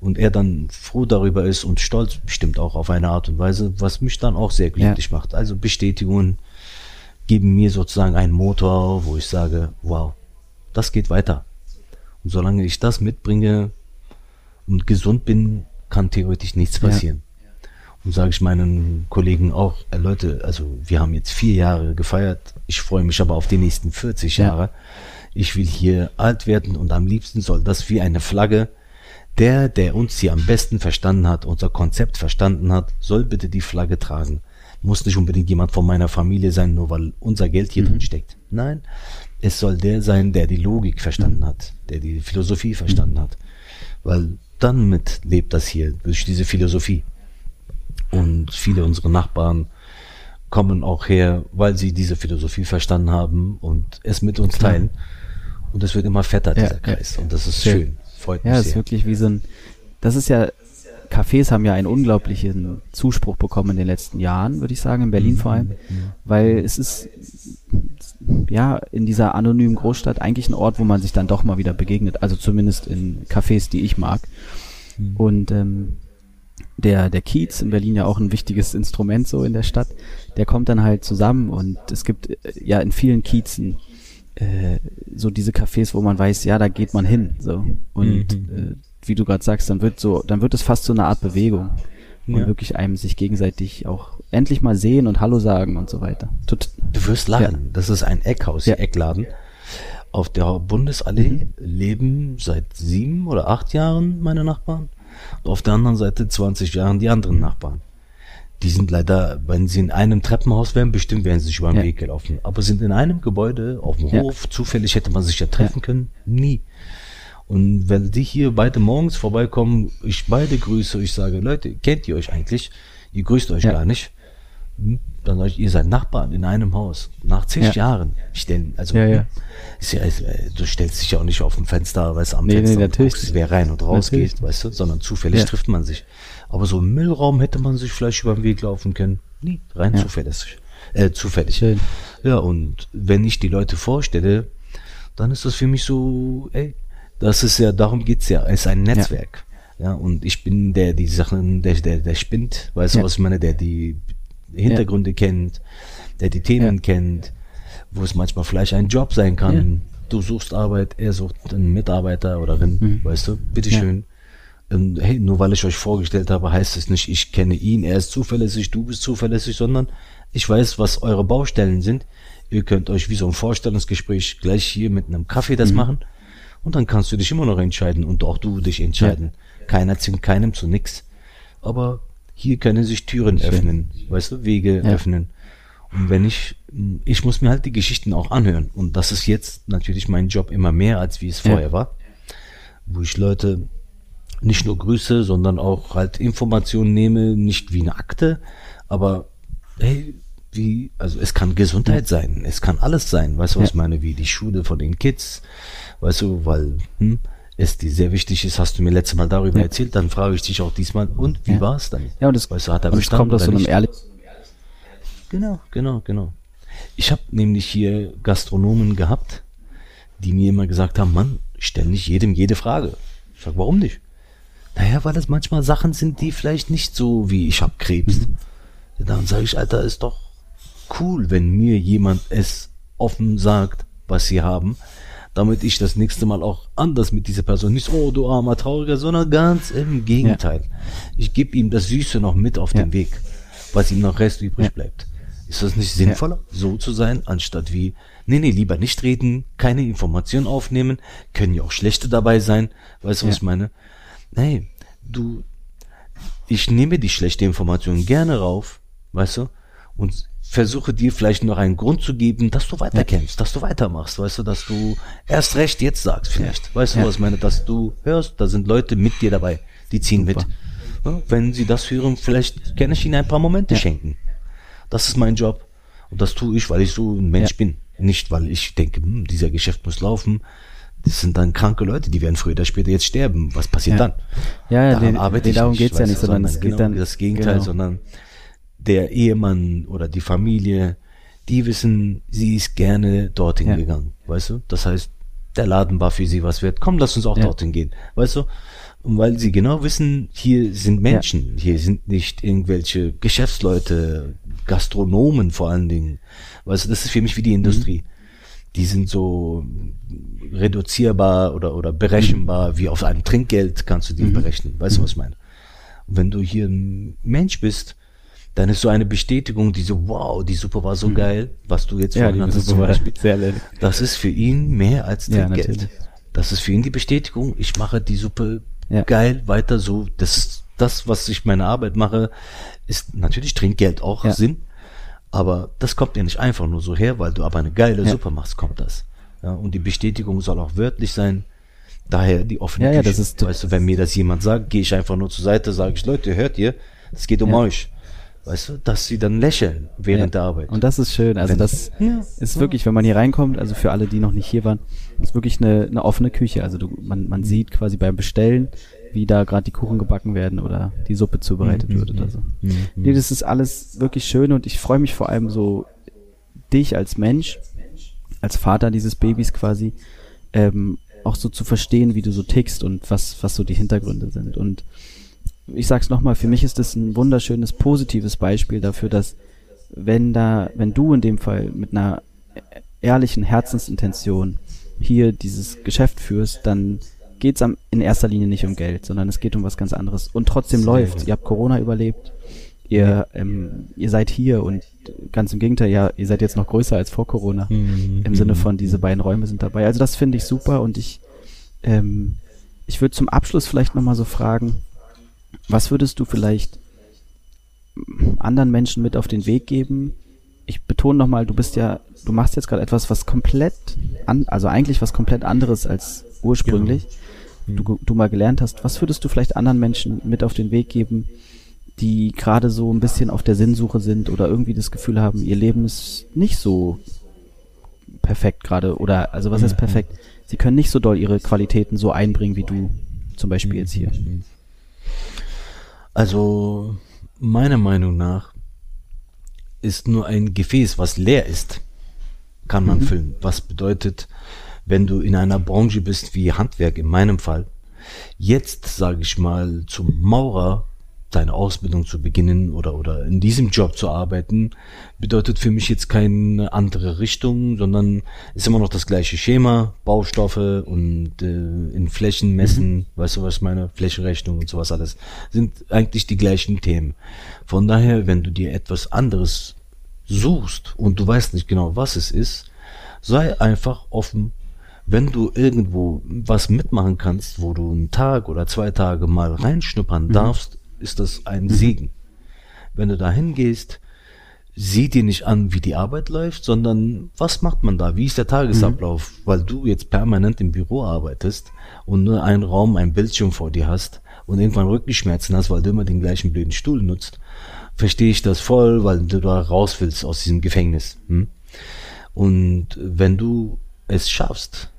Und er dann froh darüber ist und stolz bestimmt auch auf eine Art und Weise, was mich dann auch sehr glücklich macht. Also Bestätigungen, geben mir sozusagen einen Motor, wo ich sage, wow, das geht weiter. Und solange ich das mitbringe und gesund bin, kann theoretisch nichts passieren. Ja. Und sage ich meinen Kollegen auch, äh, Leute, also wir haben jetzt vier Jahre gefeiert, ich freue mich aber auf die nächsten 40 Jahre. Ja. Ich will hier alt werden und am liebsten soll das wie eine Flagge. Der, der uns hier am besten verstanden hat, unser Konzept verstanden hat, soll bitte die Flagge tragen muss nicht unbedingt jemand von meiner Familie sein, nur weil unser Geld hier mhm. drin steckt. Nein, es soll der sein, der die Logik verstanden hat, der die Philosophie verstanden mhm. hat. Weil dann mit lebt das hier durch diese Philosophie. Und viele unserer Nachbarn kommen auch her, weil sie diese Philosophie verstanden haben und es mit uns Klar. teilen. Und es wird immer fetter, dieser ja, Kreis. Ja. Und das ist schön. Freut mich ja, sehr. Ja, ist wirklich wie so ein, das ist ja Cafés haben ja einen unglaublichen Zuspruch bekommen in den letzten Jahren, würde ich sagen, in Berlin vor allem, weil es ist ja in dieser anonymen Großstadt eigentlich ein Ort, wo man sich dann doch mal wieder begegnet, also zumindest in Cafés, die ich mag. Mhm. Und ähm, der, der Kiez in Berlin ja auch ein wichtiges Instrument so in der Stadt, der kommt dann halt zusammen und es gibt äh, ja in vielen Kiezen äh, so diese Cafés, wo man weiß, ja, da geht man hin. So. Und mhm. äh, wie du gerade sagst, dann wird so, dann wird es fast so eine Art Bewegung. Und ja. wirklich einem sich gegenseitig auch endlich mal sehen und Hallo sagen und so weiter. Tut, du wirst lachen. Ja. Das ist ein Eckhaus, ja. Eckladen. Auf der Bundesallee mhm. leben seit sieben oder acht Jahren meine Nachbarn. Und auf der anderen Seite 20 Jahren die anderen Nachbarn. Die sind leider, wenn sie in einem Treppenhaus wären, bestimmt wären sie sich über den ja. Weg gelaufen. Aber sind in einem Gebäude auf dem Hof, zufällig hätte man sich ja treffen können. Nie. Und wenn die hier beide morgens vorbeikommen, ich beide grüße, ich sage, Leute, kennt ihr euch eigentlich? Ihr grüßt euch ja. gar nicht. Hm? Dann sage ich, ihr seid Nachbarn in einem Haus. Nach zig ja. Jahren. Ich stell, also, ja, ja. Ist ja, du stellst dich ja auch nicht auf dem Fenster, weißt du, am nee, Fenster nee, natürlich. Guckst, wer rein und raus natürlich. geht, weißt du, sondern zufällig trifft man sich. Aber so im Müllraum hätte man sich vielleicht über den Weg laufen können. Nie, rein zufällig. Äh, zufällig. Ja, und wenn ich die Leute vorstelle, dann ist das für mich so, ey, das ist ja, darum geht's ja. Es ist ein Netzwerk. Ja. Ja, und ich bin der, die Sachen, der, der, der spinnt, weißt ja. du, was ich meine, der die Hintergründe ja. kennt, der die Themen ja. kennt, wo es manchmal vielleicht ein Job sein kann. Du suchst Arbeit, er sucht einen Mitarbeiter oder Rin, mhm. weißt du, bitteschön. Und hey, nur weil ich euch vorgestellt habe, heißt es nicht, ich kenne ihn, er ist zuverlässig, du bist zuverlässig, sondern ich weiß, was eure Baustellen sind. Ihr könnt euch wie so ein Vorstellungsgespräch gleich hier mit einem Kaffee das mhm. machen und dann kannst du dich immer noch entscheiden und auch du dich entscheiden. Ja. Keiner zwingt keinem zu nix. Aber hier können sich Türen öffnen, weißt du, Wege ja. öffnen. Und wenn ich, ich muss mir halt die Geschichten auch anhören. Und das ist jetzt natürlich mein Job immer mehr, als wie es ja. vorher war. Wo ich Leute nicht nur grüße, sondern auch halt Informationen nehme, nicht wie eine Akte, aber hey, wie, also es kann Gesundheit sein, es kann alles sein, weißt du, was ich meine, wie die Schule von den Kids, weißt du, weil, hm, es die sehr wichtig ist, hast du mir letztes Mal darüber ja. erzählt, dann frage ich dich auch diesmal, und wie ja. war es dann? Ja, und das, weißt du, hat er und es kommt aus so einem ehrlich. Genau, genau, genau. Ich habe nämlich hier Gastronomen gehabt, die mir immer gesagt haben, Mann, stell nicht jedem jede Frage. Ich sag, warum nicht? Naja, weil es manchmal Sachen sind, die vielleicht nicht so wie ich hab Krebs. Mhm. Dann sage ich, Alter, ist doch cool, wenn mir jemand es offen sagt, was sie haben, damit ich das nächste Mal auch anders mit dieser Person nicht, oh du armer Trauriger, sondern ganz im Gegenteil. Ja. Ich gebe ihm das Süße noch mit auf ja. den Weg, was ihm noch Rest übrig ja. bleibt. Ist das nicht sinnvoller, so zu sein, anstatt wie, nee, nee, lieber nicht reden, keine Informationen aufnehmen, können ja auch schlechte dabei sein, weißt du, was ich meine? Nee, du, ich nehme die schlechte Information gerne rauf, weißt du, und versuche dir vielleicht noch einen Grund zu geben, dass du weiterkämpfst, ja. dass du weitermachst, weißt du, dass du erst recht jetzt sagst vielleicht. Weißt du, was ich meine? Dass du hörst, da sind Leute mit dir dabei, die ziehen Super. mit. Ja, wenn sie das hören, vielleicht kann ich ihnen ein paar Momente ja. schenken. Das ist mein Job. Und das tue ich, weil ich so ein Mensch bin. Nicht, weil ich denke, hm, dieser Geschäft muss laufen. Das sind dann kranke Leute, die werden früher oder später jetzt sterben. Was passiert dann? Ja, ja, daran den, arbeite ich darum geht's ja nicht, sondern es geht genau, dann das Gegenteil, genau. sondern der Ehemann oder die Familie, die wissen, sie ist gerne dorthin ja. gegangen, weißt du? Das heißt, der Laden war für sie was wert. Komm, lass uns auch ja. dorthin gehen, weißt du? Und weil sie genau wissen, hier sind Menschen, ja. hier sind nicht irgendwelche Geschäftsleute, Gastronomen vor allen Dingen. Weißt du, das ist für mich wie die Industrie. Mhm. Die sind so reduzierbar oder, oder berechenbar, wie auf einem Trinkgeld kannst du die mhm. berechnen. Weißt du, mhm. was ich meine? Und wenn du hier ein Mensch bist, dann ist so eine Bestätigung, die so, wow, die Suppe war so mhm. geil, was du jetzt ja, vorhin zum Beispiel. Sehr das ist für ihn mehr als Trinkgeld. Ja, das ist für ihn die Bestätigung, ich mache die Suppe ja. geil, weiter so. Das ist das, was ich meine Arbeit mache, ist natürlich Trinkgeld auch ja. Sinn. Aber das kommt ja nicht einfach nur so her, weil du aber eine geile ja. Suppe machst, kommt das. Ja, und die Bestätigung soll auch wörtlich sein. Daher die offene ja, Küche. Ja, das ist, weißt du, wenn mir das jemand sagt, gehe ich einfach nur zur Seite, sage ich, Leute, hört ihr, es geht um euch weißt du, dass sie dann lächeln während ja. der Arbeit. Und das ist schön. Also wenn, das ja, ist wirklich, wenn man hier reinkommt, also für alle, die noch nicht hier waren, ist wirklich eine, eine offene Küche. Also du, man, man sieht quasi beim Bestellen, wie da gerade die Kuchen gebacken werden oder die Suppe zubereitet mhm. wird oder so. Mhm. Nee, das ist alles wirklich schön und ich freue mich vor allem so, dich als Mensch, als Vater dieses Babys quasi, ähm, auch so zu verstehen, wie du so tickst und was, was so die Hintergründe sind. Und ich sag's nochmal, für mich ist das ein wunderschönes, positives Beispiel dafür, dass wenn da, wenn du in dem Fall mit einer ehrlichen Herzensintention hier dieses Geschäft führst, dann geht's am, in erster Linie nicht um Geld, sondern es geht um was ganz anderes. Und trotzdem läuft. Ihr habt Corona überlebt. Ihr, ähm, ihr seid hier und ganz im Gegenteil, ja, ihr seid jetzt noch größer als vor Corona. Mhm. Im Sinne von, diese beiden Räume sind dabei. Also das finde ich super und ich, ähm, ich würde zum Abschluss vielleicht nochmal so fragen, was würdest du vielleicht anderen Menschen mit auf den Weg geben? Ich betone nochmal, du bist ja, du machst jetzt gerade etwas, was komplett an, also eigentlich was komplett anderes als ursprünglich. Genau. Du, du mal gelernt hast. Was würdest du vielleicht anderen Menschen mit auf den Weg geben, die gerade so ein bisschen auf der Sinnsuche sind oder irgendwie das Gefühl haben, ihr Leben ist nicht so perfekt gerade oder also was ist perfekt? Sie können nicht so doll ihre Qualitäten so einbringen wie du zum Beispiel jetzt hier. Also meiner Meinung nach ist nur ein Gefäß, was leer ist, kann man mhm. füllen. Was bedeutet, wenn du in einer Branche bist wie Handwerk in meinem Fall, Jetzt, sage ich mal, zum Maurer deine Ausbildung zu beginnen oder, oder in diesem Job zu arbeiten, bedeutet für mich jetzt keine andere Richtung, sondern ist immer noch das gleiche Schema, Baustoffe und äh, in Flächen messen, mhm. weißt du, was ich meine, Flächenrechnung und sowas alles, sind eigentlich die gleichen Themen. Von daher, wenn du dir etwas anderes suchst und du weißt nicht genau, was es ist, sei einfach offen wenn du irgendwo was mitmachen kannst, wo du einen Tag oder zwei Tage mal reinschnuppern mhm. darfst, ist das ein. Segen. Wenn du da hingehst, sieh dir nicht an, wie die Arbeit läuft, sondern was macht man da? Wie ist der Tagesablauf? Mhm. Weil du jetzt permanent im Büro arbeitest und nur einen Raum, ein Bildschirm vor dir hast und irgendwann Rückenschmerzen hast, weil du immer den gleichen blöden Stuhl nutzt, verstehe ich das voll, weil du da raus willst aus diesem Gefängnis. Hm? Und wenn du es schaffst,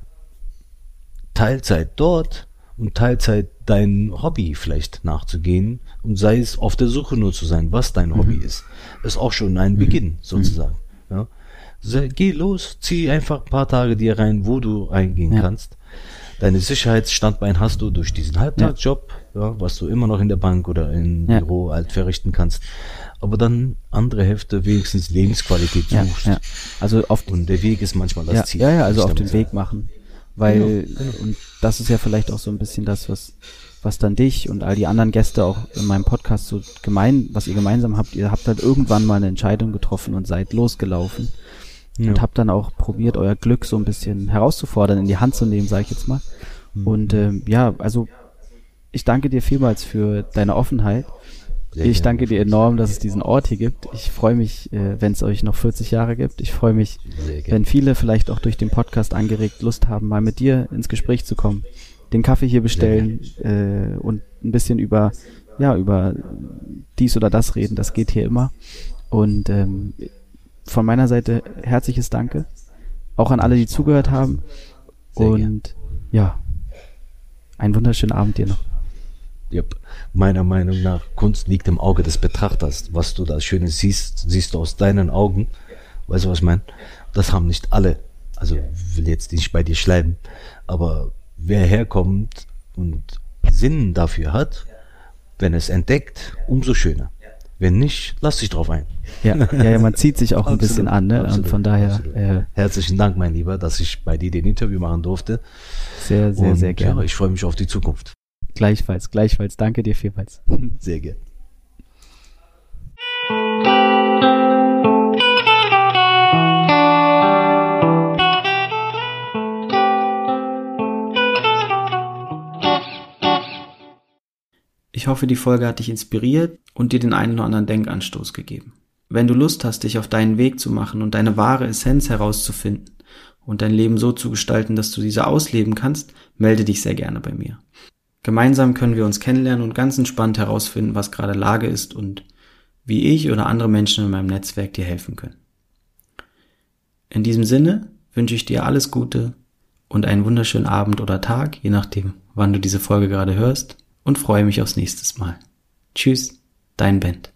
Teilzeit dort und Teilzeit dein Hobby vielleicht nachzugehen und sei es auf der Suche nur zu sein, was dein Hobby mhm. ist, ist auch schon ein mhm. Beginn sozusagen. Mhm. Ja. Geh los, zieh einfach ein paar Tage dir rein, wo du reingehen ja. kannst. Deine Sicherheitsstandbein hast du durch diesen Halbtagsjob, ja. ja. was du immer noch in der Bank oder im Büro halt verrichten kannst. Aber dann andere Hälfte wenigstens Lebensqualität suchst. Ja, Also oft und der Weg ist manchmal das Ziel. Ja, ja, also auf den Weg machen weil genau, genau. und das ist ja vielleicht auch so ein bisschen das, was was dann dich und all die anderen Gäste auch in meinem Podcast so gemein, was ihr gemeinsam habt, ihr habt halt irgendwann mal eine Entscheidung getroffen und seid losgelaufen ja. und habt dann auch probiert, euer Glück so ein bisschen herauszufordern, in die Hand zu nehmen, sage ich jetzt mal. Mhm. Und ähm, ja, also ich danke dir vielmals für deine Offenheit sehr ich danke dir enorm, dass es diesen Ort hier gibt. Ich freue mich, äh, wenn es euch noch 40 Jahre gibt. Ich freue mich, wenn viele vielleicht auch durch den Podcast angeregt Lust haben, mal mit dir ins Gespräch zu kommen, den Kaffee hier bestellen äh, und ein bisschen über ja über dies oder das reden. Das geht hier immer. Und ähm, von meiner Seite herzliches Danke, auch an alle, die zugehört haben. Sehr und gern. ja, einen wunderschönen Abend dir noch. Yep. Meiner Meinung nach, Kunst liegt im Auge des Betrachters. Was du da Schönes siehst, siehst du aus deinen Augen. Weißt du, was ich meine? Das haben nicht alle. Also will jetzt nicht bei dir schleimen. Aber wer herkommt und Sinn dafür hat, wenn es entdeckt, umso schöner. Wenn nicht, lass dich drauf ein. Ja, ja, ja man zieht sich auch ein bisschen an, ne? Absolut, und von daher. Äh, Herzlichen Dank, mein Lieber, dass ich bei dir den Interview machen durfte. Sehr, sehr, und, sehr gerne. Ja, ich freue mich auf die Zukunft. Gleichfalls, gleichfalls. Danke dir vielmals. Sehr gerne. Ich hoffe, die Folge hat dich inspiriert und dir den einen oder anderen Denkanstoß gegeben. Wenn du Lust hast, dich auf deinen Weg zu machen und deine wahre Essenz herauszufinden und dein Leben so zu gestalten, dass du diese ausleben kannst, melde dich sehr gerne bei mir. Gemeinsam können wir uns kennenlernen und ganz entspannt herausfinden, was gerade Lage ist und wie ich oder andere Menschen in meinem Netzwerk dir helfen können. In diesem Sinne wünsche ich dir alles Gute und einen wunderschönen Abend oder Tag, je nachdem, wann du diese Folge gerade hörst, und freue mich aufs nächste Mal. Tschüss, dein Bent.